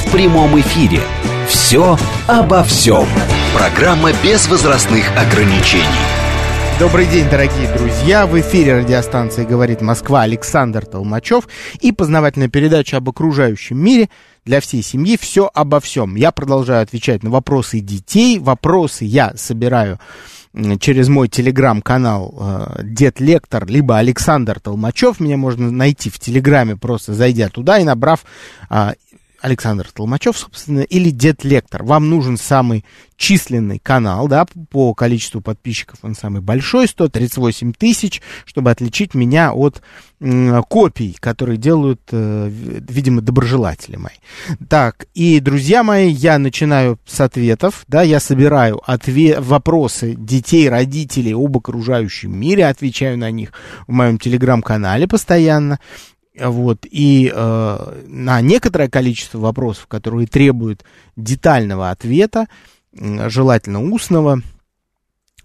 в прямом эфире. «Все обо всем». Программа без возрастных ограничений. Добрый день, дорогие друзья. В эфире радиостанции «Говорит Москва» Александр Толмачев и познавательная передача об окружающем мире для всей семьи «Все обо всем». Я продолжаю отвечать на вопросы детей. Вопросы я собираю через мой телеграм-канал э, Дед Лектор, либо Александр Толмачев. Меня можно найти в телеграме, просто зайдя туда и набрав а, Александр Толмачев, собственно, или Дед Лектор. Вам нужен самый численный канал, да, по количеству подписчиков он самый большой, 138 тысяч, чтобы отличить меня от копий, которые делают, э, видимо, доброжелатели мои. Так, и, друзья мои, я начинаю с ответов, да, я собираю отве- вопросы детей, родителей об окружающем мире, отвечаю на них в моем телеграм-канале постоянно. Вот, и э, на некоторое количество вопросов, которые требуют детального ответа, желательно устного,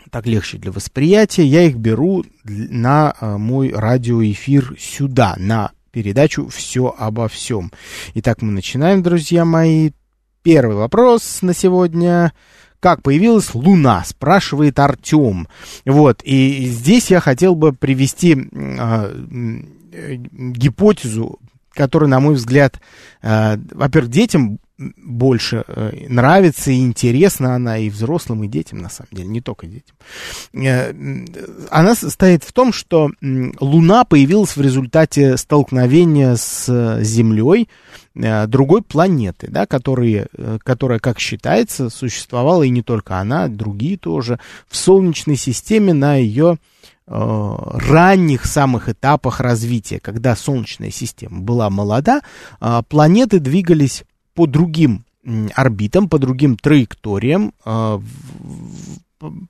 так легче для восприятия, я их беру на э, мой радиоэфир сюда, на передачу «Все обо всем». Итак, мы начинаем, друзья мои. Первый вопрос на сегодня. Как появилась Луна, спрашивает Артем. Вот, и здесь я хотел бы привести э, Э, гипотезу, которая, на мой взгляд, э, во-первых, детям больше э, нравится и интересна она и взрослым, и детям, на самом деле, не только детям. Э, она состоит в том, что Луна появилась в результате столкновения с Землей другой планеты, да, которые, которая, как считается, существовала, и не только она, другие тоже, в Солнечной системе на ее ранних самых этапах развития, когда Солнечная система была молода, э, планеты двигались по другим орбитам, по другим траекториям э,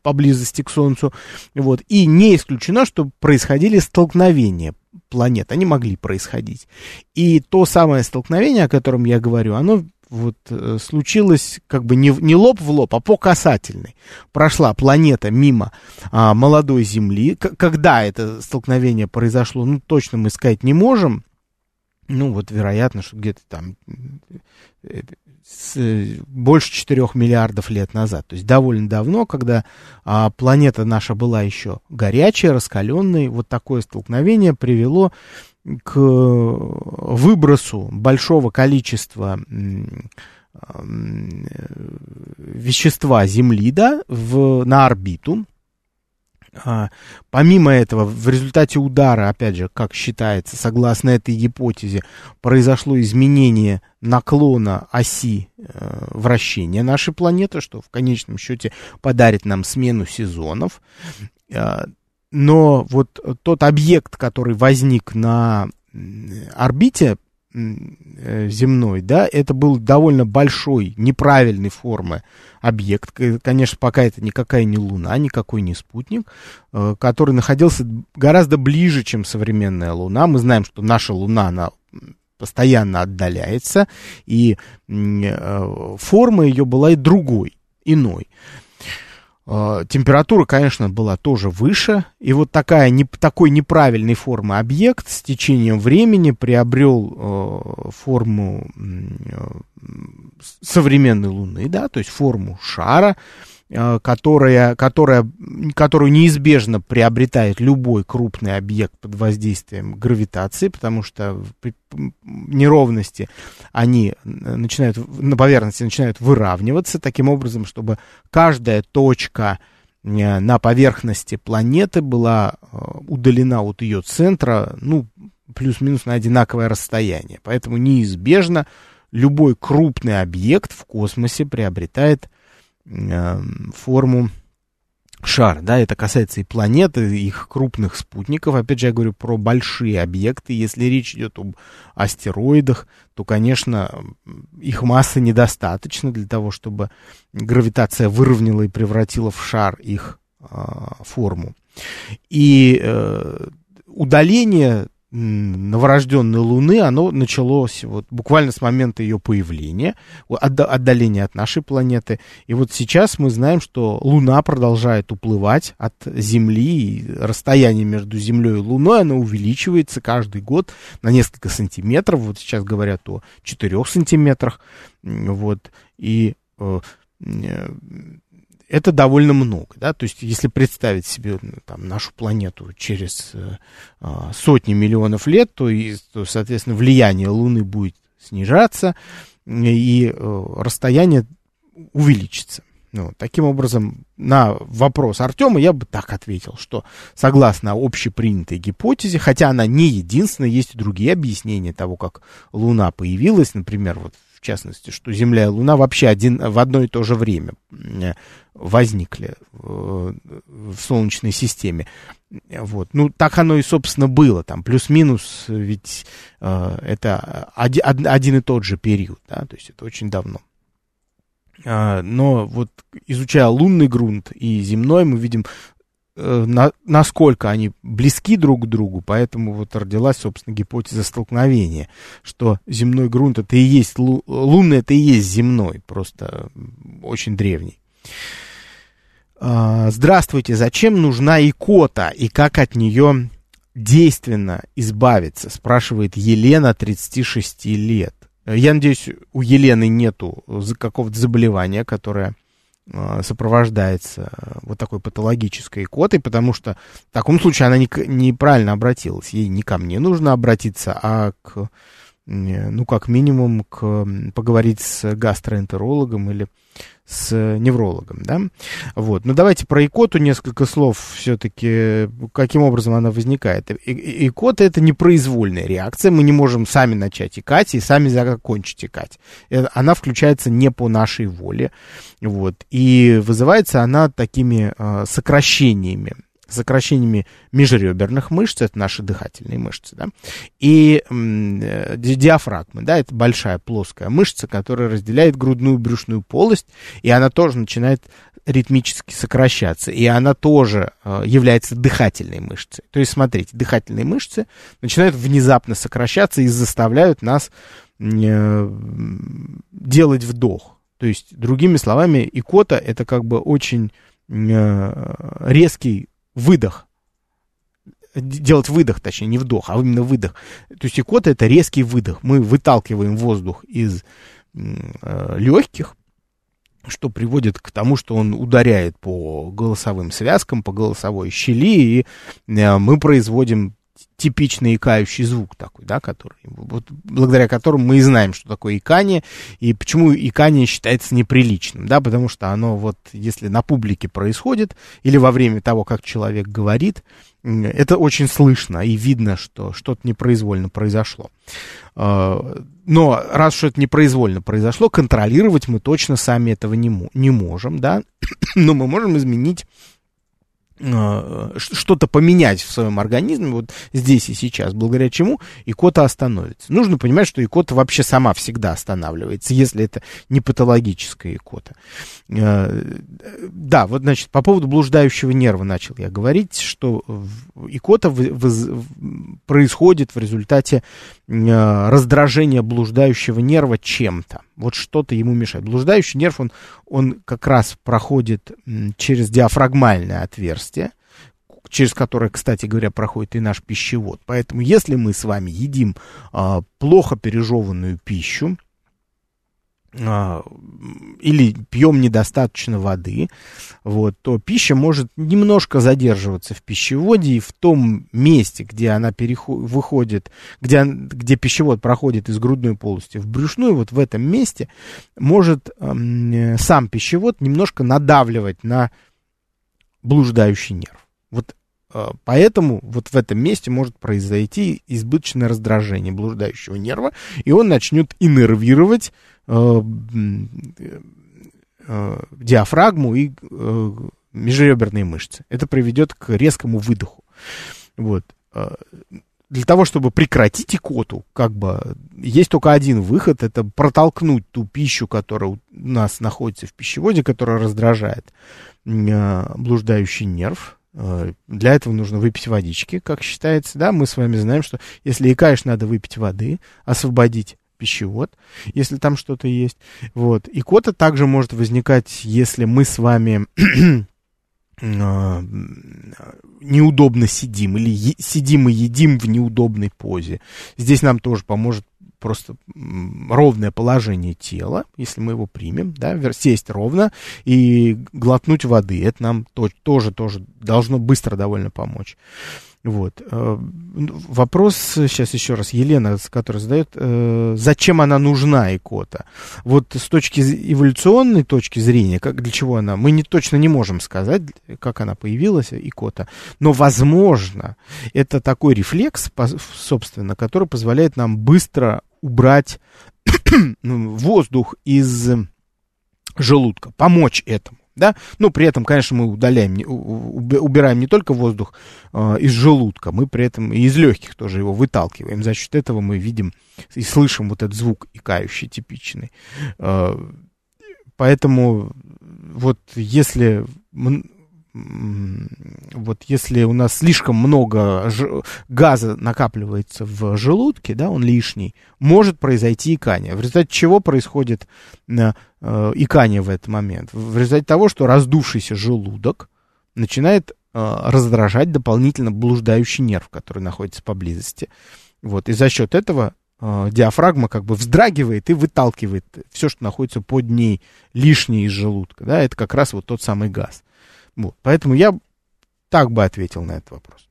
поблизости к Солнцу. Вот. И не исключено, что происходили столкновения планет. Они могли происходить. И то самое столкновение, о котором я говорю, оно вот э, случилось как бы не, не лоб в лоб, а по касательной. Прошла планета мимо а, молодой Земли. К- когда это столкновение произошло, ну, точно мы сказать не можем. Ну, вот, вероятно, что где-то там э, с, больше 4 миллиардов лет назад. То есть довольно давно, когда а, планета наша была еще горячая, раскаленной, вот такое столкновение привело к выбросу большого количества вещества Земли да, в, на орбиту. А, помимо этого, в результате удара, опять же, как считается, согласно этой гипотезе, произошло изменение наклона оси э, вращения нашей планеты, что в конечном счете подарит нам смену сезонов. Но вот тот объект, который возник на орбите э, земной, да, это был довольно большой, неправильной формы объект. Конечно, пока это никакая не Луна, никакой не спутник, э, который находился гораздо ближе, чем современная Луна. Мы знаем, что наша Луна, она постоянно отдаляется, и э, форма ее была и другой, иной. А, температура, конечно, была тоже выше, и вот такая, не, такой неправильной формы объект с течением времени приобрел э, форму э, современной Луны, да, то есть форму шара, Э, которая, которая, которую неизбежно приобретает любой крупный объект под воздействием гравитации, потому что неровности, они начинают, на поверхности начинают выравниваться таким образом, чтобы каждая точка э, на поверхности планеты была э, удалена от ее центра, ну, плюс-минус на одинаковое расстояние. Поэтому неизбежно любой крупный объект в космосе приобретает форму шар, да, это касается и планеты, их крупных спутников. Опять же, я говорю про большие объекты. Если речь идет об астероидах, то, конечно, их массы недостаточно для того, чтобы гравитация выровняла и превратила в шар их э, форму. И э, удаление новорожденной Луны, оно началось вот буквально с момента ее появления, отдаления от нашей планеты. И вот сейчас мы знаем, что Луна продолжает уплывать от Земли, и расстояние между Землей и Луной, оно увеличивается каждый год на несколько сантиметров. Вот сейчас говорят о 4 сантиметрах. Вот. И э, это довольно много, да, то есть если представить себе ну, там, нашу планету через э, а, сотни миллионов лет, то, и, то, соответственно, влияние Луны будет снижаться, и э, расстояние увеличится. Ну, таким образом, на вопрос Артема я бы так ответил, что согласно общепринятой гипотезе, хотя она не единственная, есть и другие объяснения того, как Луна появилась, например, вот частности, что Земля и Луна вообще один, в одно и то же время э, возникли в, в Солнечной системе. Вот. Ну, так оно и, собственно, было. Там плюс-минус, ведь э, это один, один и тот же период, да, то есть это очень давно. А, но вот изучая лунный грунт и земной, мы видим Э, на, насколько они близки друг к другу, поэтому вот родилась, собственно, гипотеза столкновения, что земной грунт это и есть, лу, лунный это и есть земной, просто очень древний. А, здравствуйте, зачем нужна икота и как от нее действенно избавиться, спрашивает Елена, 36 лет. Я надеюсь, у Елены нету какого-то заболевания, которое сопровождается вот такой патологической икотой, потому что в таком случае она не, неправильно обратилась. Ей не ко мне нужно обратиться, а к, ну, как минимум, к, поговорить с гастроэнтерологом или с неврологом, да, вот. Но давайте про икоту несколько слов все-таки, каким образом она возникает. И, икота это непроизвольная реакция, мы не можем сами начать икать и сами закончить икать. Э, она включается не по нашей воле, вот, и вызывается она такими э, сокращениями сокращениями межреберных мышц, это наши дыхательные мышцы, да, и э, диафрагмы, да, это большая плоская мышца, которая разделяет грудную брюшную полость, и она тоже начинает ритмически сокращаться, и она тоже э, является дыхательной мышцей. То есть, смотрите, дыхательные мышцы начинают внезапно сокращаться и заставляют нас э, делать вдох. То есть, другими словами, икота это как бы очень э, резкий выдох. Делать выдох, точнее, не вдох, а именно выдох. То есть икота это резкий выдох. Мы выталкиваем воздух из э, легких, что приводит к тому, что он ударяет по голосовым связкам, по голосовой щели, и э, мы производим типичный икающий звук такой, да, который, вот, благодаря которому мы и знаем, что такое икание, и почему икание считается неприличным, да, потому что оно вот, если на публике происходит, или во время того, как человек говорит, это очень слышно и видно, что что-то непроизвольно произошло. А, но раз что это непроизвольно произошло, контролировать мы точно сами этого не, не можем, да, но мы можем изменить что-то поменять в своем организме вот здесь и сейчас, благодаря чему икота остановится. Нужно понимать, что икота вообще сама всегда останавливается, если это не патологическая икота. Э, да, вот, значит, по поводу блуждающего нерва начал я говорить, что икота происходит в результате э, раздражения блуждающего нерва чем-то. Вот что-то ему мешает. Блуждающий нерв, он, он как раз проходит через диафрагмальное отверстие, через которое, кстати говоря, проходит и наш пищевод. Поэтому, если мы с вами едим а, плохо пережеванную пищу, или пьем недостаточно воды, вот, то пища может немножко задерживаться в пищеводе, и в том месте, где она переход, выходит, где, где пищевод проходит из грудной полости в брюшную, вот в этом месте может э, сам пищевод немножко надавливать на блуждающий нерв. Вот э, Поэтому вот в этом месте может произойти избыточное раздражение блуждающего нерва, и он начнет иннервировать э, э, диафрагму и э, межреберные мышцы. Это приведет к резкому выдоху. Вот. Для того, чтобы прекратить икоту, как бы есть только один выход, это протолкнуть ту пищу, которая у нас находится в пищеводе, которая раздражает блуждающий нерв. Для этого нужно выпить водички, как считается, да, мы с вами знаем, что если икаешь, надо выпить воды, освободить пищевод, если там что-то есть. Вот. Икота также может возникать, если мы с вами а, неудобно сидим или сидим и едим в неудобной позе. Здесь нам тоже поможет просто ровное положение тела, если мы его примем, да, сесть ровно и глотнуть воды. Это нам то- тоже, тоже должно быстро довольно помочь. Вот. Э, вопрос сейчас еще раз Елена, которая задает, э, зачем она нужна икота? Вот с точки эволюционной точки зрения, как, для чего она, мы не, точно не можем сказать, как она появилась, икота, но возможно, это такой рефлекс, собственно, который позволяет нам быстро убрать ну, воздух из желудка, помочь этому да, ну, при этом, конечно, мы удаляем, убираем не только воздух э, из желудка, мы при этом и из легких тоже его выталкиваем, за счет этого мы видим и слышим вот этот звук икающий типичный, э, поэтому вот если вот если у нас слишком много газа накапливается в желудке, да, он лишний, может произойти икание. В результате чего происходит э, э, икание в этот момент? В результате того, что раздувшийся желудок начинает э, раздражать дополнительно блуждающий нерв, который находится поблизости. Вот, и за счет этого э, диафрагма как бы вздрагивает и выталкивает все, что находится под ней лишнее из желудка. Да, это как раз вот тот самый газ. Вот. Поэтому я так бы ответил на этот вопрос.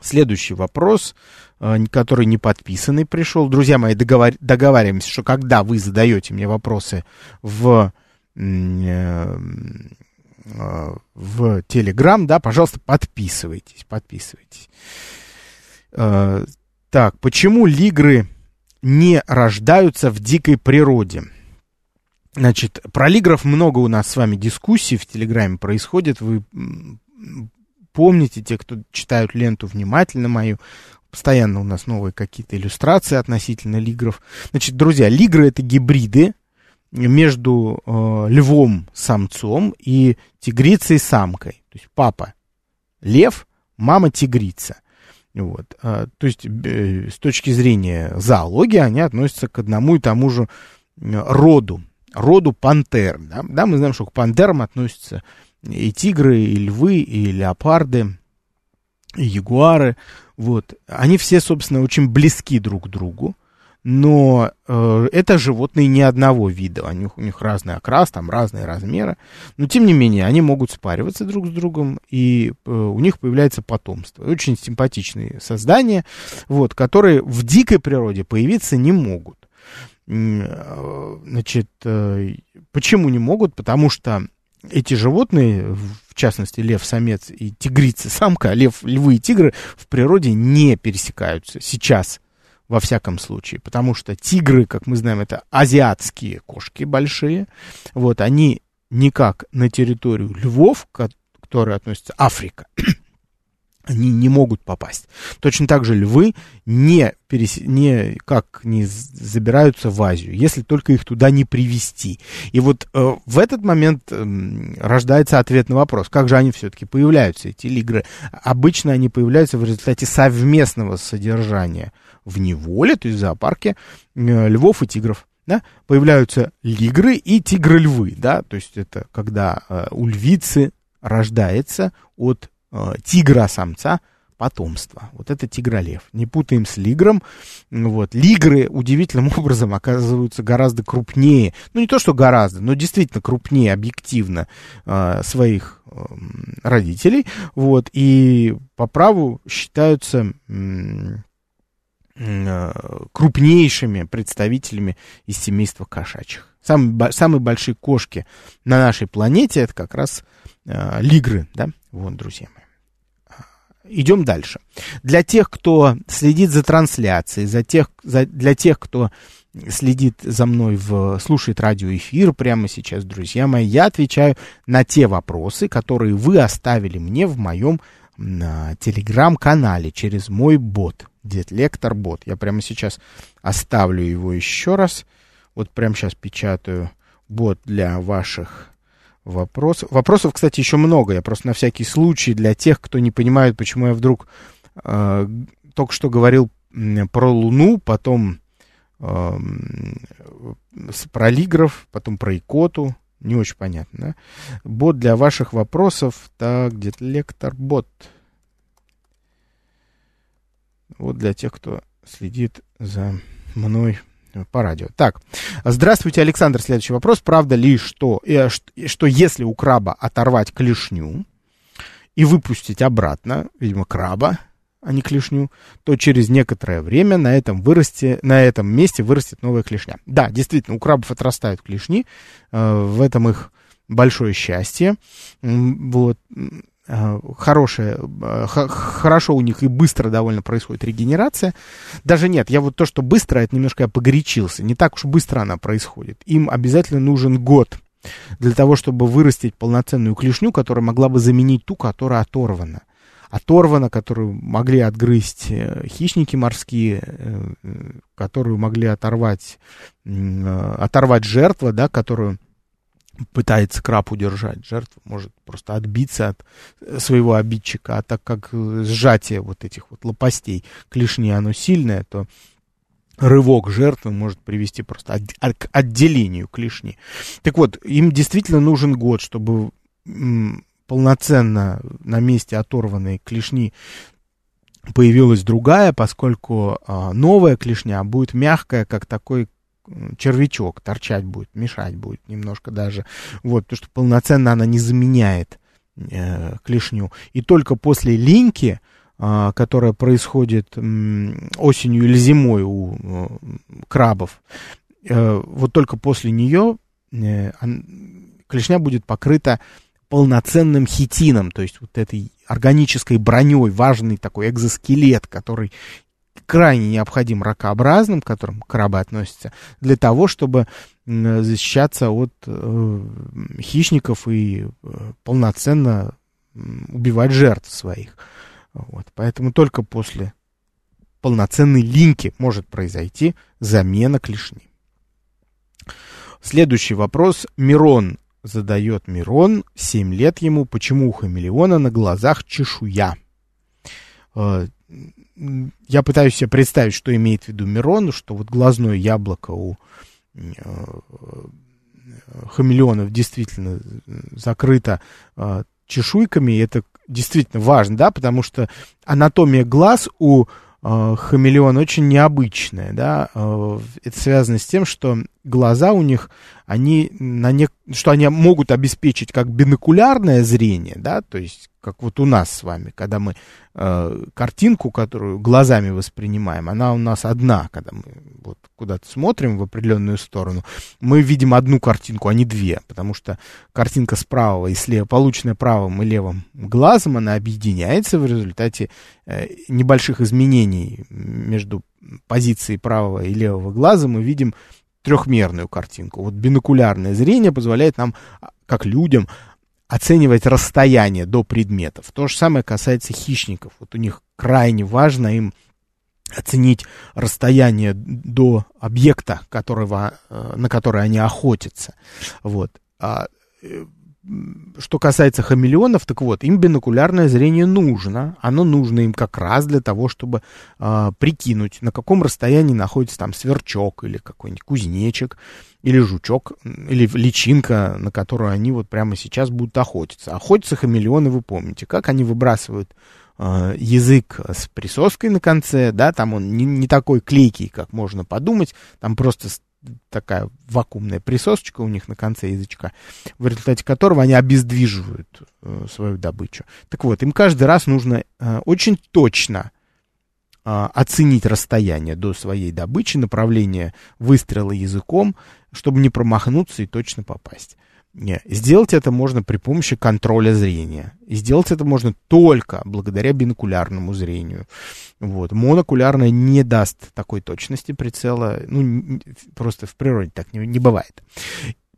Следующий вопрос, э, который не подписанный пришел. Друзья мои, договор... договариваемся, что когда вы задаете мне вопросы в, э, э, в Телеграм, да, пожалуйста, подписывайтесь, подписывайтесь. Так, почему лигры не рождаются в дикой природе? Значит, про лигров много у нас с вами дискуссий в Телеграме происходит. Вы помните, те, кто читают ленту внимательно мою, постоянно у нас новые какие-то иллюстрации относительно лигров. Значит, друзья, лигры это гибриды между э, львом-самцом и тигрицей-самкой. То есть папа лев, мама тигрица. Вот. А, то есть э, с точки зрения зоологии они относятся к одному и тому же роду роду пантер. Да? да, мы знаем, что к пантерам относятся и тигры, и львы, и леопарды, и ягуары. Вот. Они все, собственно, очень близки друг к другу. Но э, это животные не одного вида. У них, у них разный окрас, там разные размеры. Но, тем не менее, они могут спариваться друг с другом, и э, у них появляется потомство. Очень симпатичные создания, вот, которые в дикой природе появиться не могут. Э, значит, э, почему не могут? Потому что эти животные, в частности лев-самец и тигрица-самка, лев, львы и тигры в природе не пересекаются сейчас, во всяком случае. Потому что тигры, как мы знаем, это азиатские кошки большие. Вот, они никак на территорию львов, которые относятся Африка, они не могут попасть. Точно так же львы не, перес... не как не забираются в Азию, если только их туда не привести. И вот э, в этот момент э, рождается ответ на вопрос, как же они все-таки появляются, эти лигры. Обычно они появляются в результате совместного содержания в неволе, то есть в зоопарке, э, львов и тигров. Да, появляются лигры и тигры-львы, да, то есть это когда э, у львицы рождается от э, тигра-самца потомство. Вот это тигролев. Не путаем с лигром. Вот. Лигры удивительным образом оказываются гораздо крупнее. Ну, не то, что гораздо, но действительно крупнее объективно э, своих э, родителей. Вот. И по праву считаются э, крупнейшими представителями из семейства кошачьих. Самые, самые большие кошки на нашей планете это как раз э, лигры, да, вот, друзья мои. Идем дальше. Для тех, кто следит за трансляцией, за тех, за, для тех, кто следит за мной, в, слушает радиоэфир прямо сейчас, друзья мои, я отвечаю на те вопросы, которые вы оставили мне в моем телеграм-канале через мой бот, Детлектор бот. Я прямо сейчас оставлю его еще раз. Вот прямо сейчас печатаю бот для ваших вопросов. Вопросов, кстати, еще много. Я просто на всякий случай для тех, кто не понимает, почему я вдруг э, только что говорил про Луну, потом э, про Лигров, потом про Икоту. Не очень понятно, да? Бот для ваших вопросов. Так, где-то лектор бот. Вот для тех, кто следит за мной по радио. Так, здравствуйте, Александр. Следующий вопрос. Правда ли, что, э, что если у краба оторвать клешню и выпустить обратно, видимо, краба, а не клешню, то через некоторое время на этом, вырасте, на этом месте вырастет новая клешня. Да, действительно, у крабов отрастают клешни, э, в этом их большое счастье. Вот хорошая, э, хорошо у них и быстро довольно происходит регенерация. Даже нет, я вот то, что быстро, это немножко я погорячился. Не так уж быстро она происходит. Им обязательно нужен год для того, чтобы вырастить полноценную клешню, которая могла бы заменить ту, которая оторвана. Оторвана, которую могли отгрызть э, хищники морские, которую могли оторвать, оторвать жертва, да, которую пытается краб удержать. Жертва может просто отбиться от э, своего обидчика, а так как э, сжатие вот этих вот лопастей клешни, оно сильное, то рывок жертвы может привести просто к отделению клешни. Так вот, им действительно нужен год, чтобы полноценно на месте оторванной клешни появилась другая, поскольку а, новая клешня будет мягкая, как такой червячок торчать будет, мешать будет немножко даже. Вот, потому что полноценно она не заменяет э, клешню. И только после линьки, э, которая происходит э, осенью или зимой у э, крабов, э, вот только после нее э, клешня будет покрыта полноценным хитином, то есть вот этой органической броней, важный такой экзоскелет, который крайне необходим ракообразным, к которым крабы относятся, для того, чтобы защищаться от э, хищников и э, полноценно убивать жертв своих. Вот. Поэтому только после полноценной линки может произойти замена клешни. Следующий вопрос. Мирон задает Мирон, 7 лет ему, почему у хамелеона на глазах чешуя? Э, я пытаюсь себе представить, что имеет в виду Мирон, что вот глазное яблоко у э, хамелеонов действительно закрыто э, чешуйками, и это действительно важно, да, потому что анатомия глаз у э, хамелеона очень необычная, да, это связано с тем, что глаза у них, они на не, что они могут обеспечить как бинокулярное зрение, да, то есть как вот у нас с вами, когда мы э, картинку, которую глазами воспринимаем, она у нас одна, когда мы вот куда-то смотрим в определенную сторону, мы видим одну картинку, а не две, потому что картинка с правого и слева, полученная правым и левым глазом, она объединяется в результате э, небольших изменений между позицией правого и левого глаза, мы видим трехмерную картинку. Вот бинокулярное зрение позволяет нам, а, как людям, оценивать расстояние до предметов. То же самое касается хищников. Вот у них крайне важно им оценить расстояние до объекта, которого, э, на который они охотятся. Вот. Что касается хамелеонов, так вот, им бинокулярное зрение нужно. Оно нужно им как раз для того, чтобы э, прикинуть, на каком расстоянии находится там сверчок или какой-нибудь кузнечик, или жучок, или личинка, на которую они вот прямо сейчас будут охотиться. Охотятся хамелеоны, вы помните, как они выбрасывают э, язык с присоской на конце, да, там он не, не такой клейкий, как можно подумать, там просто такая вакуумная присосочка у них на конце язычка, в результате которого они обездвиживают э, свою добычу. Так вот, им каждый раз нужно э, очень точно э, оценить расстояние до своей добычи, направление выстрела языком, чтобы не промахнуться и точно попасть. Не, сделать это можно при помощи контроля зрения. И сделать это можно только благодаря бинокулярному зрению. Вот. Монокулярное не даст такой точности прицела. Ну, просто в природе так не, не бывает.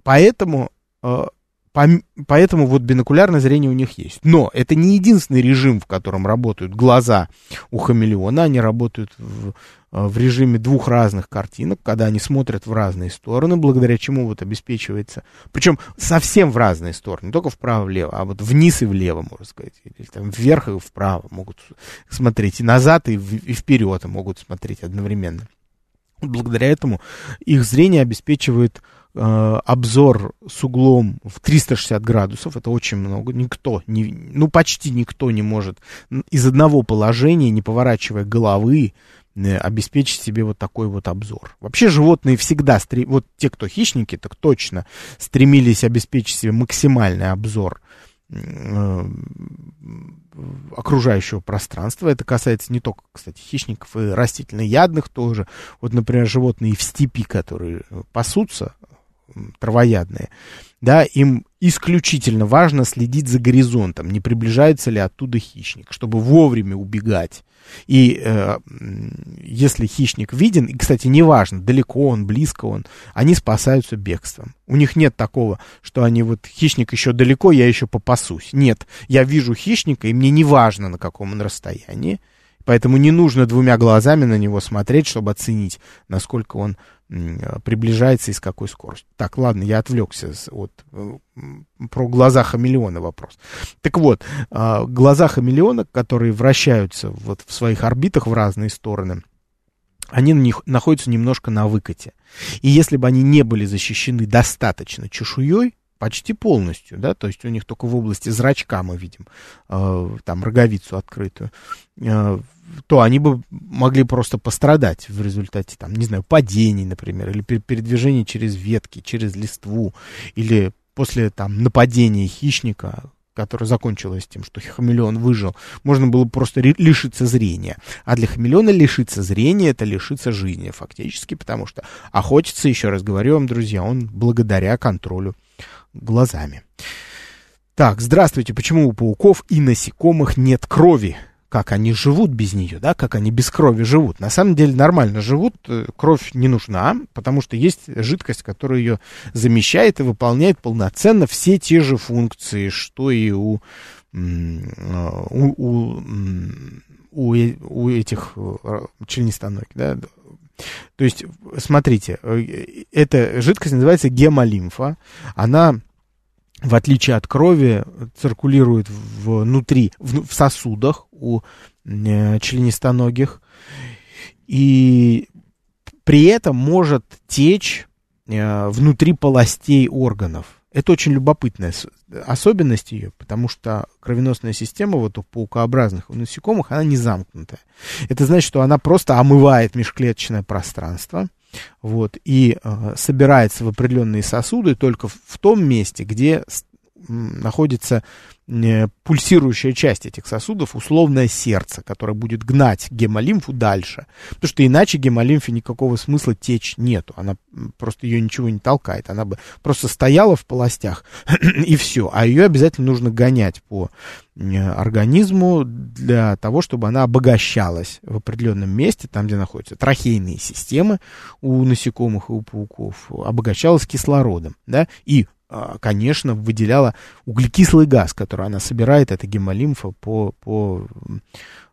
Поэтому э, Поэтому вот бинокулярное зрение у них есть. Но это не единственный режим, в котором работают глаза у хамелеона. Они работают в, в режиме двух разных картинок, когда они смотрят в разные стороны, благодаря чему вот обеспечивается... Причем совсем в разные стороны, не только вправо-влево, а вот вниз и влево, можно сказать. Или там вверх и вправо могут смотреть. И назад, и, в, и вперед могут смотреть одновременно. Благодаря этому их зрение обеспечивает Э, обзор с углом в 360 градусов, это очень много, никто, не, ну почти никто не может из одного положения, не поворачивая головы, э, обеспечить себе вот такой вот обзор. Вообще животные всегда, вот те, кто хищники, так точно стремились обеспечить себе максимальный обзор э, окружающего пространства. Это касается не только, кстати, хищников и растительноядных тоже. Вот, например, животные в степи, которые пасутся, травоядные, да, им исключительно важно следить за горизонтом, не приближается ли оттуда хищник, чтобы вовремя убегать. И э, если хищник виден, и, кстати, неважно, далеко он, близко он, они спасаются бегством. У них нет такого, что они вот, хищник еще далеко, я еще попасусь. Нет, я вижу хищника, и мне не важно, на каком он расстоянии, поэтому не нужно двумя глазами на него смотреть, чтобы оценить, насколько он приближается и с какой скоростью. Так, ладно, я отвлекся от, э, про глаза хамелеона вопрос. Так вот, а, глаза хамелеона, которые вращаются вот в своих орбитах в разные стороны, они на них находятся немножко на выкате. И если бы они не были защищены достаточно чешуей, почти полностью, да, то есть у них только в области зрачка мы видим э, там роговицу открытую, э, то они бы могли просто пострадать в результате, там, не знаю, падений, например, или передвижения через ветки, через листву, или после там нападения хищника, которое закончилось тем, что хамелеон выжил, можно было просто лишиться зрения. А для хамелеона лишиться зрения — это лишиться жизни фактически, потому что охотиться, еще раз говорю вам, друзья, он благодаря контролю глазами. Так, здравствуйте. Почему у пауков и насекомых нет крови? Как они живут без нее, да, как они без крови живут. На самом деле нормально живут, э, кровь не нужна, потому что есть жидкость, которая ее замещает и выполняет полноценно все те же функции, что и у, э, у, у, у, у этих э, членистоногих, да, то есть, смотрите, эта жидкость называется гемолимфа. Она в отличие от крови, циркулирует внутри, в, в сосудах у э, членистоногих. И при этом может течь э, внутри полостей органов. Это очень любопытная особенность ее, потому что кровеносная система вот у паукообразных, у насекомых, она не замкнутая. Это значит, что она просто омывает межклеточное пространство, вот, и э, собирается в определенные сосуды только в, в том месте, где находится э, пульсирующая часть этих сосудов, условное сердце, которое будет гнать гемолимфу дальше. Потому что иначе гемолимфе никакого смысла течь нету. Она просто ее ничего не толкает. Она бы просто стояла в полостях и все. А ее обязательно нужно гонять по э, организму для того, чтобы она обогащалась в определенном месте, там, где находятся трахейные системы у насекомых и у пауков, обогащалась кислородом, да, и конечно, выделяла углекислый газ, который она собирает, это гемолимфа, по, по,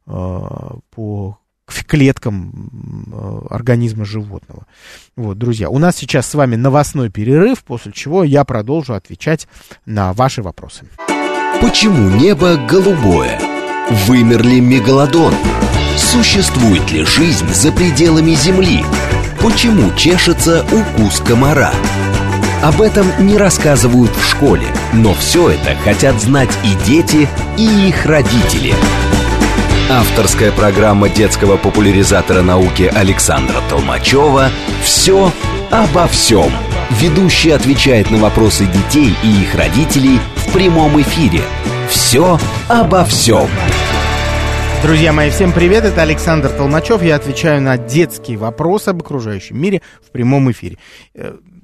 а, по клеткам а, организма животного. Вот, друзья, у нас сейчас с вами новостной перерыв, после чего я продолжу отвечать на ваши вопросы. Почему небо голубое? Вымер ли мегалодон? Существует ли жизнь за пределами Земли? Почему чешется укус комара? Об этом не рассказывают в школе, но все это хотят знать и дети, и их родители. Авторская программа детского популяризатора науки Александра Толмачева «Все обо всем». Ведущий отвечает на вопросы детей и их родителей в прямом эфире. «Все обо всем». Друзья мои, всем привет, это Александр Толмачев. Я отвечаю на детские вопросы об окружающем мире в прямом эфире.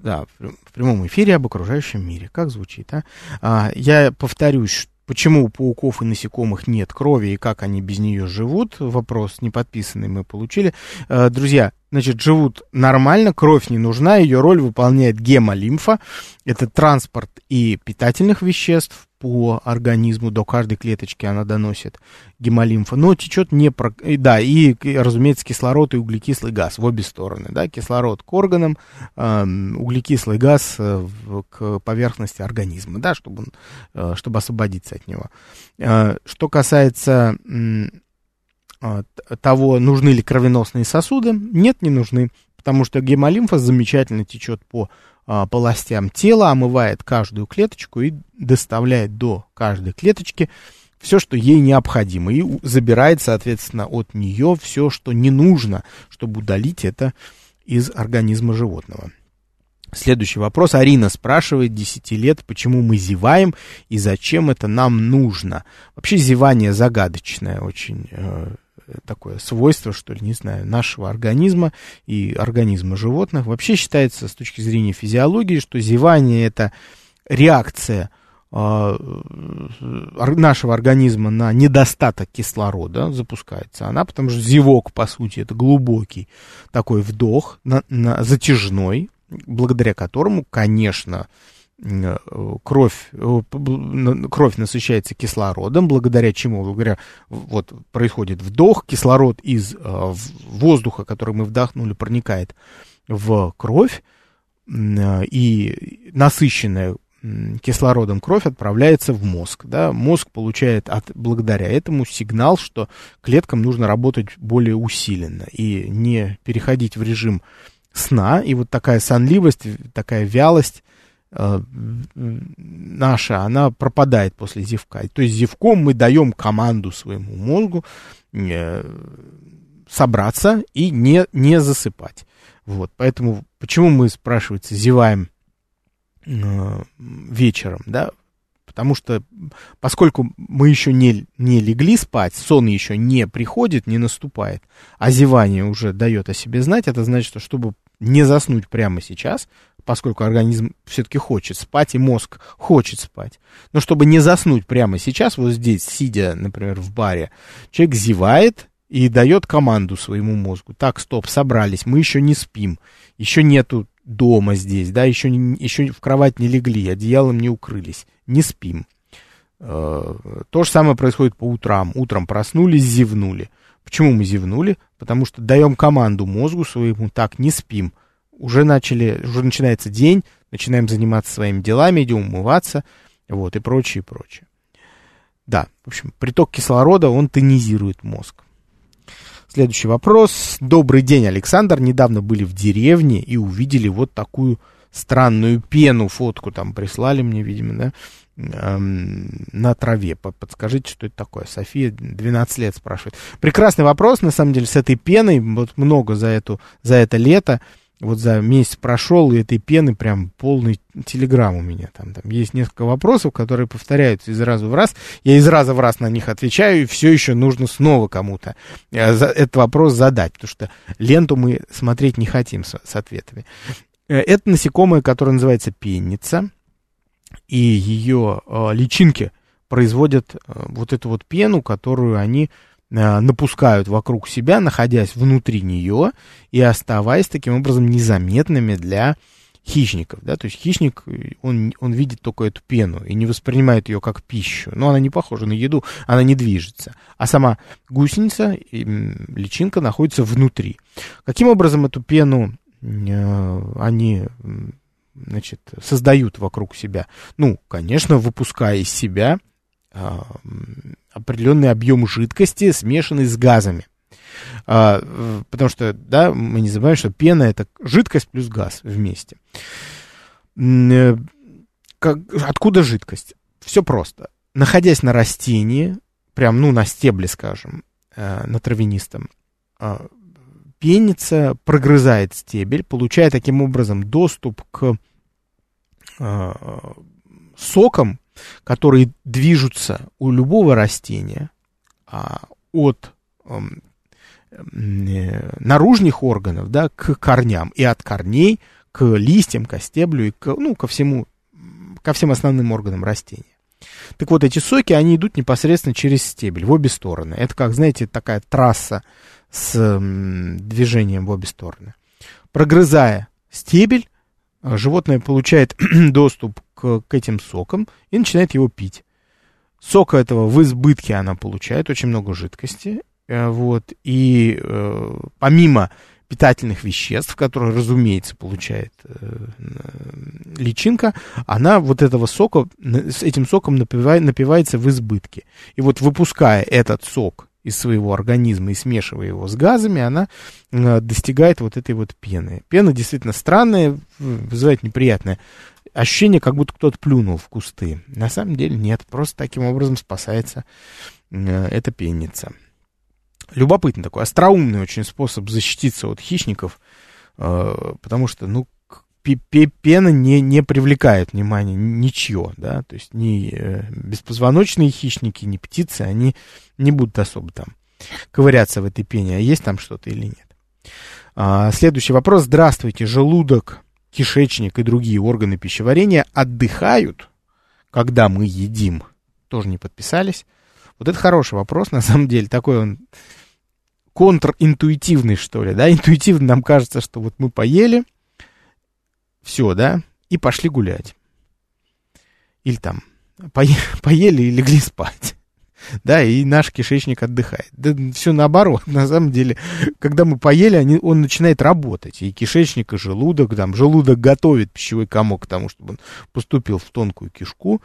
Да, в прямом эфире об окружающем мире. Как звучит, а? а я повторюсь, Почему у пауков и насекомых нет крови и как они без нее живут? Вопрос неподписанный мы получили. Э, друзья, значит, живут нормально, кровь не нужна, ее роль выполняет гемолимфа. Это транспорт и питательных веществ по организму, до каждой клеточки она доносит гемолимфа, но течет не про... Да, и, разумеется, кислород и углекислый газ в обе стороны, да, кислород к органам, э, углекислый газ э, к поверхности организма, да, чтобы, он, э, чтобы освободиться от него. Э, что касается э, того, нужны ли кровеносные сосуды, нет, не нужны, потому что гемолимфа замечательно течет по полостям тела, омывает каждую клеточку и доставляет до каждой клеточки все, что ей необходимо, и забирает, соответственно, от нее все, что не нужно, чтобы удалить это из организма животного. Следующий вопрос. Арина спрашивает, 10 лет, почему мы зеваем и зачем это нам нужно. Вообще зевание загадочное очень. Э, такое свойство, что ли, не знаю, нашего организма и организма животных. Вообще считается с точки зрения физиологии, что зевание это реакция э, нашего организма на недостаток кислорода запускается она, потому что зевок, по сути, это глубокий такой вдох, на, на, затяжной, благодаря которому, конечно, кровь, э, кровь насыщается кислородом, благодаря чему, благодаря, вот происходит вдох, кислород из э, воздуха, который мы вдохнули, проникает в кровь, и насыщенная кислородом кровь отправляется в мозг. Да? Мозг получает от, благодаря этому сигнал, что клеткам нужно работать более усиленно и не переходить в режим сна. И вот такая сонливость, такая вялость Э, наша, она пропадает после зевка. То есть зевком мы даем команду своему мозгу э, собраться и не, не засыпать. Вот, поэтому почему мы, спрашивается, зеваем э, вечером, да? Потому что, поскольку мы еще не, не легли спать, сон еще не приходит, не наступает, а зевание уже дает о себе знать, это значит, что чтобы не заснуть прямо сейчас, поскольку организм все-таки хочет спать, и мозг хочет спать. Но чтобы не заснуть прямо сейчас, вот здесь, сидя, например, в баре, человек зевает и дает команду своему мозгу. Так, стоп, собрались, мы еще не спим, еще нету дома здесь, да, еще, еще в кровать не легли, одеялом не укрылись, не спим. Э, то же самое происходит по утрам. Утром проснулись, зевнули. Почему мы зевнули? Потому что даем команду мозгу своему, так, не спим, уже начали, уже начинается день, начинаем заниматься своими делами, идем умываться, вот, и прочее, и прочее. Да, в общем, приток кислорода, он тонизирует мозг. Следующий вопрос. Добрый день, Александр. Недавно были в деревне и увидели вот такую странную пену, фотку там прислали мне, видимо, да, эм, на траве. Подскажите, что это такое? София 12 лет спрашивает. Прекрасный вопрос, на самом деле, с этой пеной, вот много за, эту, за это лето вот за месяц прошел, и этой пены прям полный телеграмм у меня там. Там есть несколько вопросов, которые повторяются из раза в раз. Я из раза в раз на них отвечаю, и все еще нужно снова кому-то э, этот вопрос задать, потому что ленту мы смотреть не хотим с, с ответами. Э, это насекомое, которое называется пенница, и ее э, личинки производят вот эту вот пену, которую они напускают вокруг себя, находясь внутри нее и оставаясь таким образом незаметными для хищников, да, то есть хищник, он, он видит только эту пену и не воспринимает ее как пищу, но она не похожа на еду, она не движется, а сама гусеница, личинка находится внутри. Каким образом эту пену э, они значит, создают вокруг себя? Ну, конечно, выпуская из себя определенный объем жидкости, смешанный с газами. А, потому что, да, мы не забываем, что пена это жидкость плюс газ вместе. Э, как, откуда жидкость? Все просто. Находясь на растении, прям, ну, на стебле, скажем, э, на травянистом, э, пеница прогрызает стебель, получая таким образом доступ к э, сокам, которые движутся у любого растения а, от э, наружных органов да, к корням и от корней к листьям, к стеблю и к, ну, ко всему, ко всем основным органам растения. Так вот, эти соки, они идут непосредственно через стебель, в обе стороны. Это как, знаете, такая трасса с движением в обе стороны. Прогрызая стебель, э, животное получает доступ к, этим сокам и начинает его пить. Сока этого в избытке она получает, очень много жидкости. Э, вот, и э, помимо питательных веществ, которые, разумеется, получает э, личинка, она вот этого сока, с этим соком напивает, напивается в избытке. И вот выпуская этот сок из своего организма и смешивая его с газами, она э, достигает вот этой вот пены. Пена действительно странная, вызывает неприятное ощущение, как будто кто-то плюнул в кусты. На самом деле нет, просто таким образом спасается э, эта пенница любопытный такой, остроумный очень способ защититься от хищников, э, потому что, ну, пена не, не привлекает внимания ничье, да, то есть ни э, беспозвоночные хищники, ни птицы, они не будут особо там ковыряться в этой пене, а есть там что-то или нет. А, следующий вопрос. Здравствуйте, желудок, кишечник и другие органы пищеварения отдыхают, когда мы едим? Тоже не подписались. Вот это хороший вопрос, на самом деле, такой он контринтуитивный, что ли, да, интуитивно нам кажется, что вот мы поели, все, да, и пошли гулять. Или там, пое, поели и легли спать. Да, и наш кишечник отдыхает. Да все наоборот. На самом деле, когда мы поели, они, он начинает работать. И кишечник, и желудок. Там, желудок готовит пищевой комок к тому, чтобы он поступил в тонкую кишку.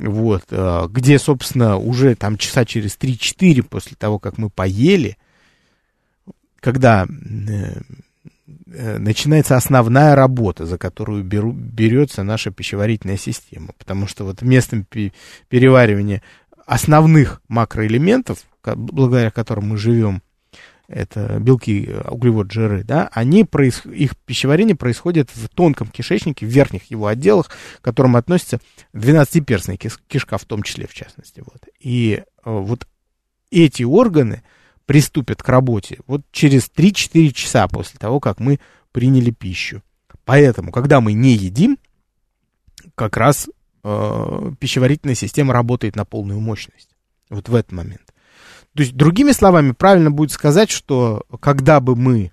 Вот, а, где, собственно, уже там часа через 3-4 после того, как мы поели, когда э, э, начинается основная работа, за которую беру, берется наша пищеварительная система. Потому что вот местом переваривания основных макроэлементов, благодаря которым мы живем, это белки, углевод, жиры, да, они, их пищеварение происходит в тонком кишечнике, в верхних его отделах, к которым относится 12-перстная кишка в том числе, в частности. Вот. И э, вот эти органы, приступят к работе вот через 3-4 часа после того, как мы приняли пищу. Поэтому, когда мы не едим, как раз э, пищеварительная система работает на полную мощность. Вот в этот момент. То есть, другими словами, правильно будет сказать, что когда бы мы,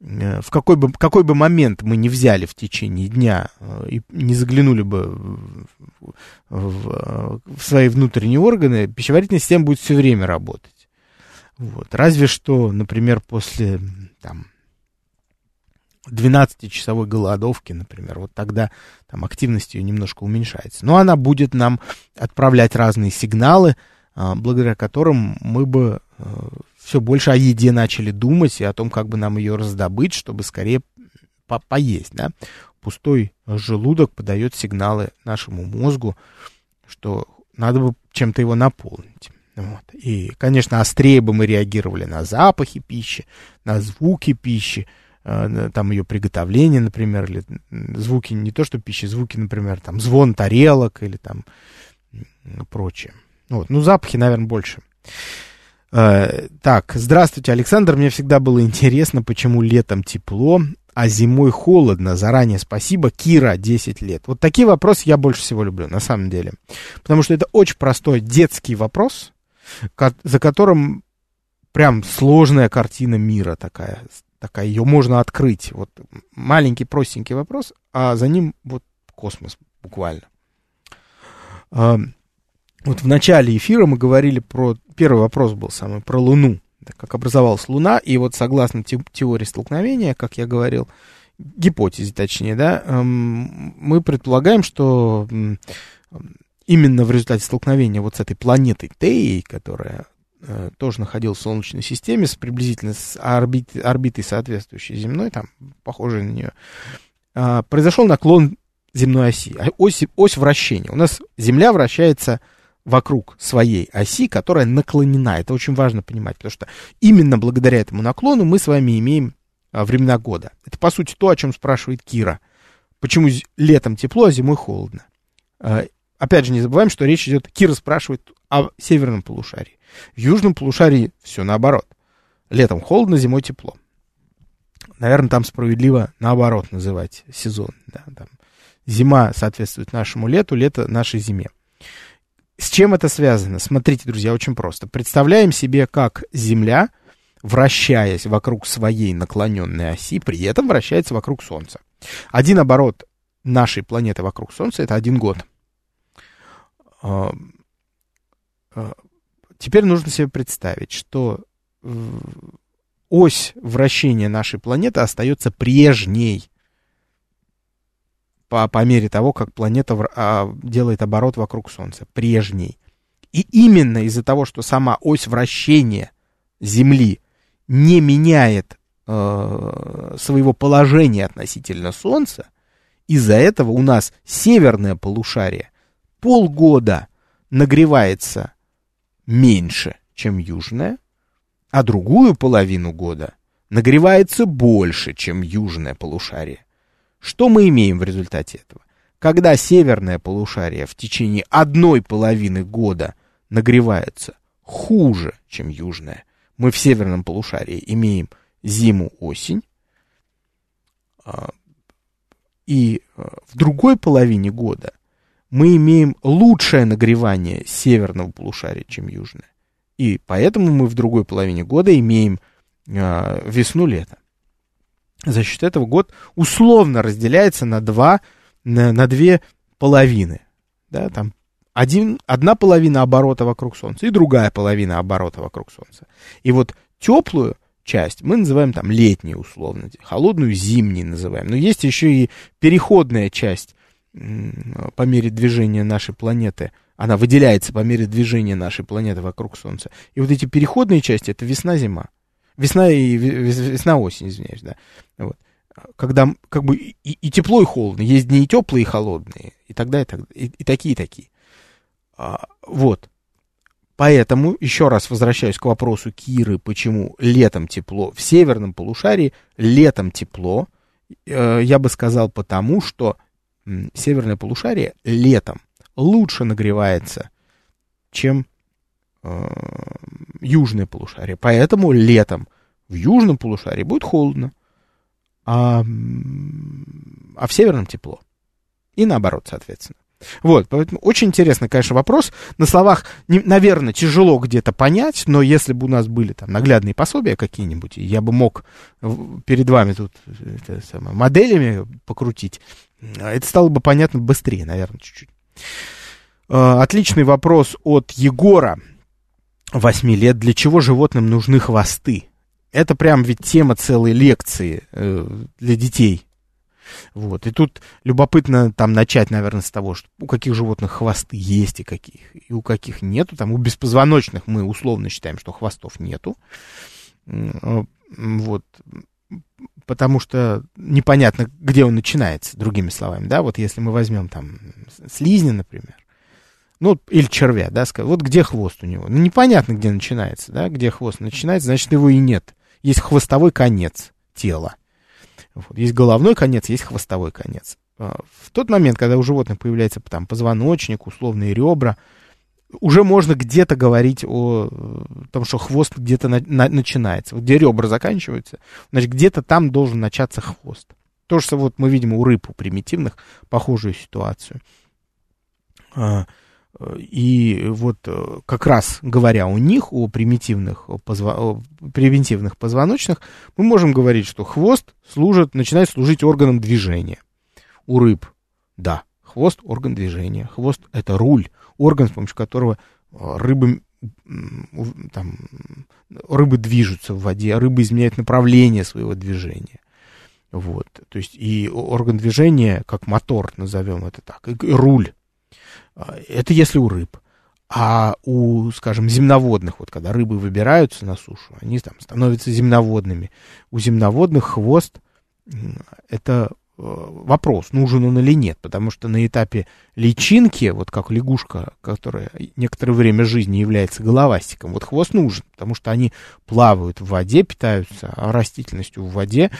э, в какой бы, какой бы момент мы не взяли в течение дня э, и не заглянули бы в, в, в свои внутренние органы, пищеварительная система будет все время работать. Вот. Разве что, например, после там, 12-часовой голодовки, например, вот тогда там активность ее немножко уменьшается. Но она будет нам отправлять разные сигналы, а, благодаря которым мы бы а, все больше о еде начали думать и о том, как бы нам ее раздобыть, чтобы скорее по поесть. Да? Пустой желудок подает сигналы нашему мозгу, что надо бы чем-то его наполнить. Вот. И, конечно, острее бы мы реагировали на запахи пищи, на звуки пищи, э, там ее приготовление, например, или звуки, не то что пищи, звуки, например, там звон тарелок или там прочее. Вот. Ну, запахи, наверное, больше. Э, так, здравствуйте, Александр. Мне всегда было интересно, почему летом тепло, а зимой холодно. Заранее спасибо. Кира, 10 лет. Вот такие вопросы я больше всего люблю, на самом деле. Потому что это очень простой детский вопрос, за которым прям сложная картина мира такая, такая, ее можно открыть. Вот маленький простенький вопрос, а за ним вот космос буквально. А, вот в начале эфира мы говорили про, первый вопрос был самый, про Луну, как образовалась Луна, и вот согласно те, теории столкновения, как я говорил, гипотезе точнее, да, эм, мы предполагаем, что именно в результате столкновения вот с этой планетой Теей, которая тоже находилась в Солнечной системе, с приблизительно с орбит, орбитой соответствующей земной, там, похожей на нее, э, произошел наклон земной оси, а, ось, ось вращения. У нас Земля вращается вокруг своей оси, которая наклонена. Это очень важно понимать, потому что именно благодаря этому наклону мы с вами имеем а, времена года. Это, по сути, то, о чем спрашивает Кира. Почему летом тепло, а зимой холодно? Опять же, не забываем, что речь идет, Кира спрашивает о северном полушарии. В южном полушарии все наоборот. Летом холодно, зимой тепло. Наверное, там справедливо наоборот называть сезон. Да, там. Зима соответствует нашему лету, лето нашей зиме. С чем это связано? Смотрите, друзья, очень просто. Представляем себе, как Земля, вращаясь вокруг своей наклоненной оси, при этом вращается вокруг Солнца. Один оборот нашей планеты вокруг Солнца это один год. А, а, теперь нужно себе представить, что ось вращения нашей планеты остается прежней по, по мере того, как планета в, а, делает оборот вокруг Солнца, прежней. И именно из-за того, что сама ось вращения Земли не меняет э, своего положения относительно Солнца, из-за этого у нас северное полушарие полгода нагревается меньше, чем южное, а другую половину года нагревается больше, чем южное полушарие. Что мы имеем в результате этого? Когда северное полушарие в течение одной половины года нагревается хуже, чем южное, мы в северном полушарии имеем зиму-осень, а, и а, в другой половине года мы имеем лучшее нагревание северного полушария, чем южное. И поэтому мы в другой половине года имеем э, весну-лето. За счет этого год условно разделяется на, два, на, на две половины. Да, там один, одна половина оборота вокруг Солнца и другая половина оборота вокруг Солнца. И вот теплую часть мы называем там летней условно, холодную зимней называем. Но есть еще и переходная часть по мере движения нашей планеты, она выделяется по мере движения нашей планеты вокруг Солнца. И вот эти переходные части это весна-зима. Весна и весна-осень, извиняюсь, да. Вот. Когда как бы и, и тепло, и холодно. Есть дни и теплые, и холодные. И тогда, и, и такие, и такие. А, вот. Поэтому, еще раз возвращаюсь к вопросу Киры, почему летом тепло. В северном полушарии летом тепло. Э, я бы сказал потому, что северное полушарие летом лучше нагревается, чем э, южное полушарие. Поэтому летом в южном полушарии будет холодно, а, а в северном тепло. И наоборот, соответственно. Вот, поэтому очень интересный, конечно, вопрос. На словах, не, наверное, тяжело где-то понять, но если бы у нас были там наглядные пособия какие-нибудь, я бы мог перед вами тут это, самое, моделями покрутить, это стало бы понятно быстрее, наверное, чуть-чуть. А, отличный вопрос от Егора, 8 лет. Для чего животным нужны хвосты? Это прям ведь тема целой лекции э, для детей. Вот. И тут любопытно там начать, наверное, с того, что у каких животных хвосты есть и каких, и у каких нету. Там у беспозвоночных мы условно считаем, что хвостов нету. А, вот потому что непонятно, где он начинается, другими словами, да, вот если мы возьмем там слизня, например, ну, или червя, да, вот где хвост у него, ну, непонятно, где начинается, да, где хвост начинается, значит, его и нет. Есть хвостовой конец тела. Вот. Есть головной конец, есть хвостовой конец. А, в тот момент, когда у животных появляется там позвоночник, условные ребра, уже можно где-то говорить о том, что хвост где-то на, на, начинается. Вот где ребра заканчиваются, значит, где-то там должен начаться хвост. То же самое вот мы видим у рыб, у примитивных, похожую ситуацию. А, и вот э, как раз говоря у них, о примитивных, позво, о превентивных позвоночных, мы можем говорить, что хвост служит, начинает служить органом движения. У рыб, да, хвост – орган движения. Хвост – это руль орган, с помощью которого э, рыбы, там, рыбы движутся в воде, а рыбы изменяют направление своего движения. Вот, то есть и орган движения, как мотор, назовем это так, и руль. А, это если у рыб. А у, скажем, земноводных, вот когда рыбы выбираются на сушу, они там становятся земноводными. У земноводных хвост это вопрос, нужен он или нет, потому что на этапе личинки, вот как лягушка, которая некоторое время жизни является головастиком, вот хвост нужен, потому что они плавают в воде, питаются растительностью в воде,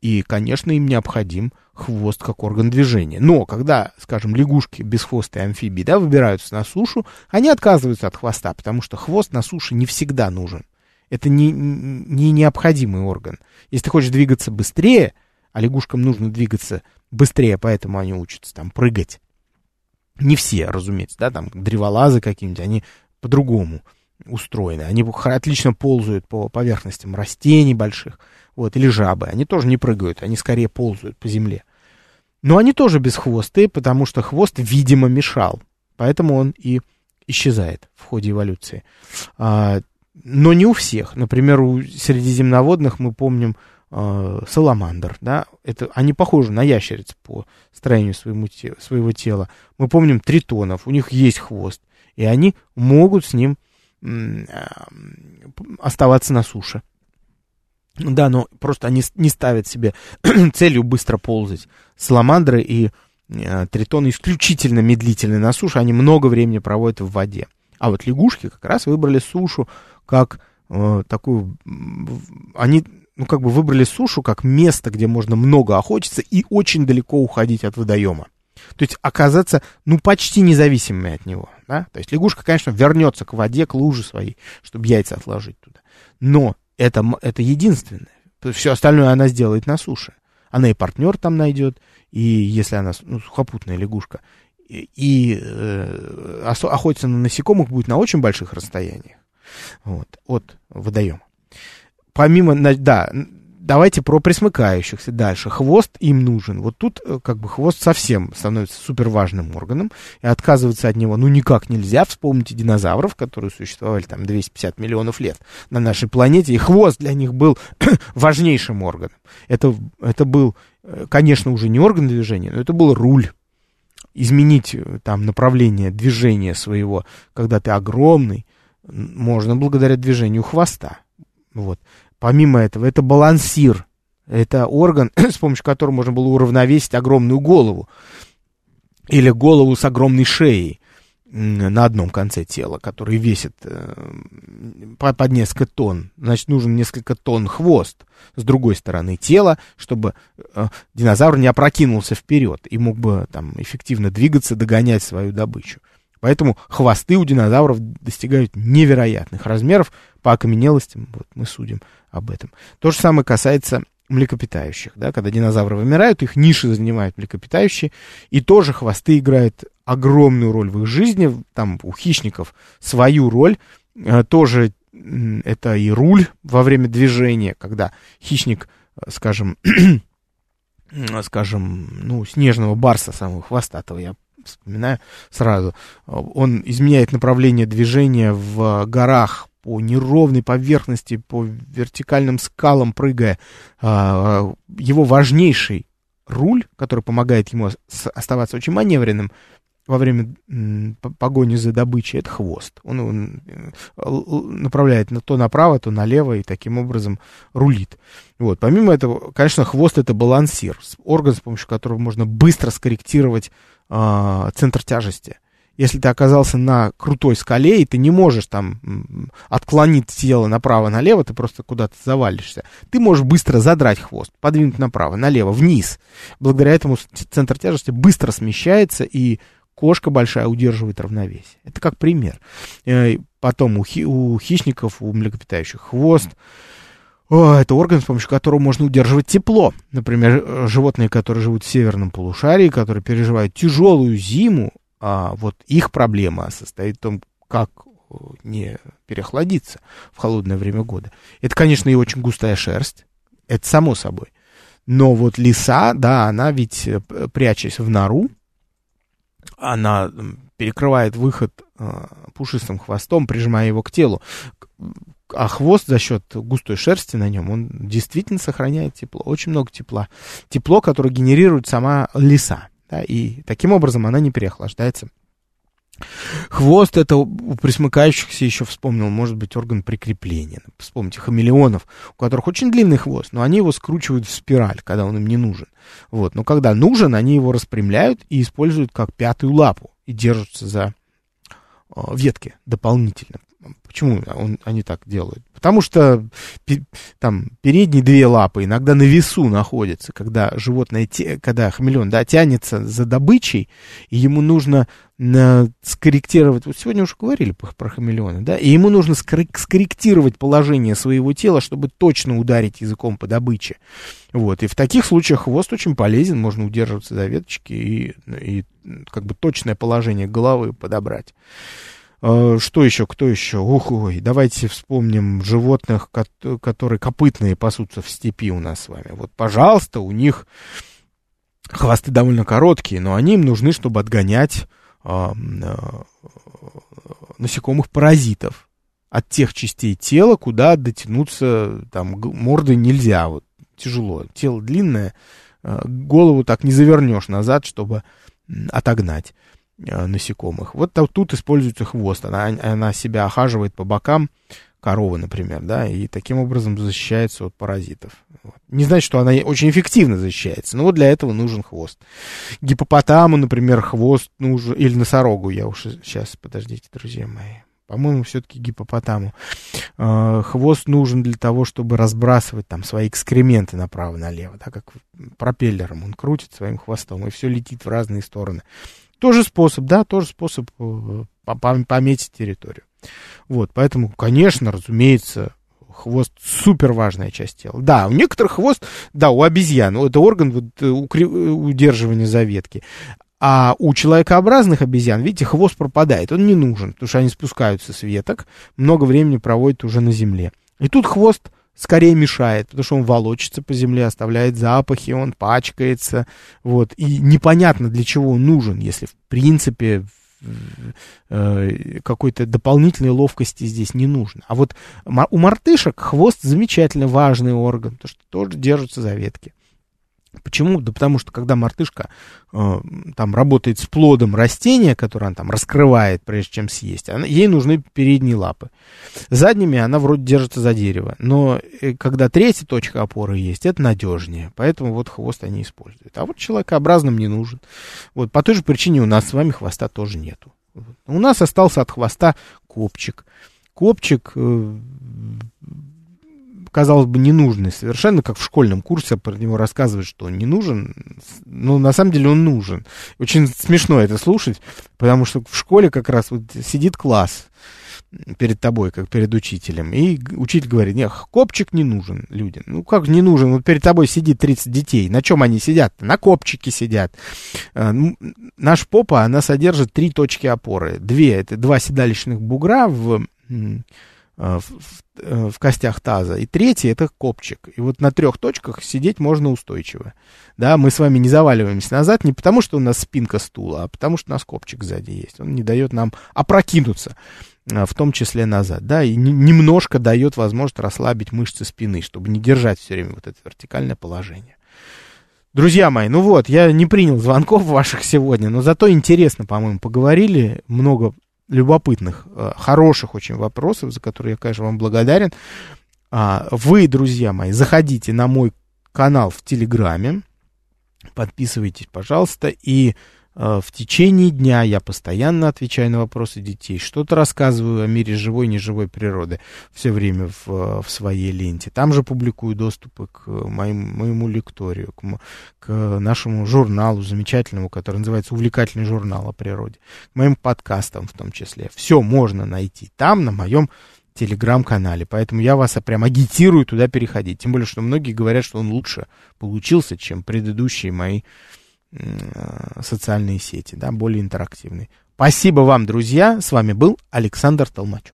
и, конечно, им необходим хвост как орган движения. Но когда, скажем, лягушки без хвоста и амфибии да, выбираются на сушу, они отказываются от хвоста, потому что хвост на суше не всегда нужен. Это не, не необходимый орган. Если ты хочешь двигаться быстрее, а лягушкам нужно двигаться быстрее, поэтому они учатся там прыгать. Не все, разумеется, да, там древолазы какие-нибудь, они по-другому устроены. Они отлично ползают по поверхностям растений больших, вот, или жабы. Они тоже не прыгают, они скорее ползают по земле. Но они тоже без хвосты, потому что хвост, видимо, мешал. Поэтому он и исчезает в ходе эволюции. А, но не у всех. Например, у средиземноводных мы помним э, саламандр, да, это, они похожи на ящериц по строению своему, те, своего тела. Мы помним тритонов, у них есть хвост, и они могут с ним э, оставаться на суше. Да, но просто они не ставят себе целью быстро ползать. Саламандры и э, тритоны исключительно медлительны на суше, они много времени проводят в воде. А вот лягушки как раз выбрали сушу как э, такую... Они ну, как бы выбрали сушу как место, где можно много охотиться и очень далеко уходить от водоема. То есть оказаться, ну, почти независимыми от него, да? То есть лягушка, конечно, вернется к воде, к луже своей, чтобы яйца отложить туда. Но это, это единственное. Все остальное она сделает на суше. Она и партнер там найдет, и если она ну, сухопутная лягушка, и, и э, охотиться на насекомых будет на очень больших расстояниях вот, от водоема помимо, да, давайте про присмыкающихся дальше. Хвост им нужен. Вот тут э, как бы хвост совсем становится супер важным органом, и отказываться от него ну никак нельзя. Вспомните динозавров, которые существовали там 250 миллионов лет на нашей планете, и хвост для них был важнейшим органом. Это, это был, э, конечно, уже не орган движения, но это был руль. Изменить э, там направление движения своего, когда ты огромный, можно благодаря движению хвоста. Вот. Помимо этого, это балансир. Это орган, с помощью которого можно было уравновесить огромную голову. Или голову с огромной шеей на одном конце тела, который весит э, под несколько тонн. Значит, нужен несколько тонн хвост с другой стороны тела, чтобы э, динозавр не опрокинулся вперед и мог бы там эффективно двигаться, догонять свою добычу. Поэтому хвосты у динозавров достигают невероятных размеров по окаменелостям. Вот мы судим об этом. То же самое касается млекопитающих. Да? Когда динозавры вымирают, их ниши занимают млекопитающие. И тоже хвосты играют огромную роль в их жизни. Там у хищников свою роль. Э, тоже это и руль во время движения, когда хищник, э, скажем, скажем, ну, снежного барса самого хвостатого, я вспоминаю сразу, он изменяет направление движения в горах по неровной поверхности, по вертикальным скалам прыгая. А, его важнейший руль, который помогает ему оставаться очень маневренным во время погони за добычей, это хвост. Он, он направляет то направо, то налево и таким образом рулит. Вот. Помимо этого, конечно, хвост это балансир, орган, с помощью которого можно быстро скорректировать э, центр тяжести. Если ты оказался на крутой скале, и ты не можешь там отклонить тело направо-налево, ты просто куда-то завалишься. Ты можешь быстро задрать хвост, подвинуть направо, налево, вниз. Благодаря этому центр тяжести быстро смещается, и кошка большая удерживает равновесие. Это как пример. Э, потом у, хи, у хищников, у млекопитающих хвост. О, это орган, с помощью которого можно удерживать тепло. Например, э, животные, которые живут в северном полушарии, которые переживают тяжелую зиму, а вот их проблема состоит в том, как э, не переохладиться в холодное время года. Это, конечно, и очень густая шерсть. Это само собой. Но вот лиса, да, она ведь, э, прячась в нору, она перекрывает выход пушистым хвостом, прижимая его к телу а хвост за счет густой шерсти на нем, он действительно сохраняет тепло, очень много тепла. Тепло, которое генерирует сама лиса, да, и таким образом она не переохлаждается. Хвост это у присмыкающихся еще вспомнил, может быть, орган прикрепления. Вспомните хамелеонов, у которых очень длинный хвост, но они его скручивают в спираль, когда он им не нужен. Вот. Но когда нужен, они его распрямляют и используют как пятую лапу и держатся за ветки дополнительно Почему он, они так делают? Потому что там передние две лапы иногда на весу находятся, когда животное, когда хамелеон, да, тянется за добычей, и ему нужно скорректировать, вот сегодня уже говорили про хамелеона, да, и ему нужно скорректировать положение своего тела, чтобы точно ударить языком по добыче. Вот, и в таких случаях хвост очень полезен, можно удерживаться за веточки и, и как бы точное положение головы подобрать. Э, что еще, кто еще? Ух, ой, давайте вспомним животных, которые копытные пасутся в степи у нас с вами. Вот, пожалуйста, у них хвосты довольно короткие, но они им нужны, чтобы отгонять а, а, насекомых-паразитов от тех частей тела, куда дотянуться там мордой нельзя, вот тяжело. Тело длинное, а, голову так не завернешь назад, чтобы отогнать. Э, насекомых. Вот тут используется хвост, она, она себя охаживает по бокам, коровы, например, да, и таким образом защищается от паразитов. Не значит, что она очень эффективно защищается, но вот для этого нужен хвост. Гипопотаму, например, хвост нужен, или носорогу, я уж сейчас, подождите, друзья мои, по-моему, все-таки гипопотаму. Э, хвост нужен для того, чтобы разбрасывать там свои экскременты направо-налево, так как пропеллером он крутит своим хвостом, и все летит в разные стороны. Тоже способ, да, тоже способ э, пометить территорию. Вот, поэтому, конечно, разумеется, хвост супер важная часть тела. Да, у некоторых хвост, да, у обезьян, это орган вот, э, удерживания заветки. А у человекообразных обезьян, видите, хвост пропадает, он не нужен, потому что они спускаются с веток, много времени проводят уже на земле. И тут хвост скорее мешает, потому что он волочится по земле, оставляет запахи, он пачкается, вот, и непонятно для чего он нужен, если в принципе э, какой-то дополнительной ловкости здесь не нужно. А вот у мартышек хвост замечательно важный орган, потому что тоже держатся за ветки. Почему? Да потому что когда мартышка э, там работает с плодом растения, которое она там раскрывает, прежде чем съесть, она, ей нужны передние лапы. Задними она вроде держится за дерево, но э, когда третья точка опоры есть, это надежнее, поэтому вот хвост они используют. А вот человекообразным не нужен. Вот по той же причине у нас с вами хвоста тоже нету. У нас остался от хвоста копчик. Копчик э, казалось бы, ненужный совершенно, как в школьном курсе про него рассказывают, что он не нужен, но на самом деле он нужен. Очень смешно это слушать, потому что в школе как раз вот сидит класс перед тобой, как перед учителем, и учитель говорит, нет, копчик не нужен людям. Ну, как не нужен? Вот перед тобой сидит 30 детей. На чем они сидят? На копчике сидят. Ну, наш попа, она содержит три точки опоры. Две, это два седалищных бугра в Э, в, в, э, в костях таза. И третий это копчик. И вот на трех точках сидеть можно устойчиво. Да, мы с вами не заваливаемся назад не потому, что у нас спинка стула, а потому что у нас копчик сзади есть. Он не дает нам опрокинуться, э, в том числе назад. Да, и немножко дает возможность расслабить мышцы спины, чтобы не держать все время вот это вертикальное положение. Друзья мои, ну вот, я не принял звонков ваших сегодня, но зато интересно, по-моему, поговорили, много любопытных, э, хороших очень вопросов, за которые я, конечно, вам благодарен. А, вы, друзья мои, заходите на мой канал в Телеграме, подписывайтесь, пожалуйста, и в течение дня я постоянно отвечаю на вопросы детей, что-то рассказываю о мире живой и неживой природы все время в, э, в своей ленте. Там же публикую доступы к моим, моему лекторию, к, к нашему журналу замечательному, который называется «Увлекательный журнал о природе», к моим подкастам в том числе. Все можно найти там, на моем телеграм-канале. Поэтому я вас прям агитирую туда переходить. Тем более, что многие говорят, что он лучше получился, чем предыдущие мои Э, социальные сети, да, более интерактивные. Спасибо вам, друзья. С вами был Александр Толмачев.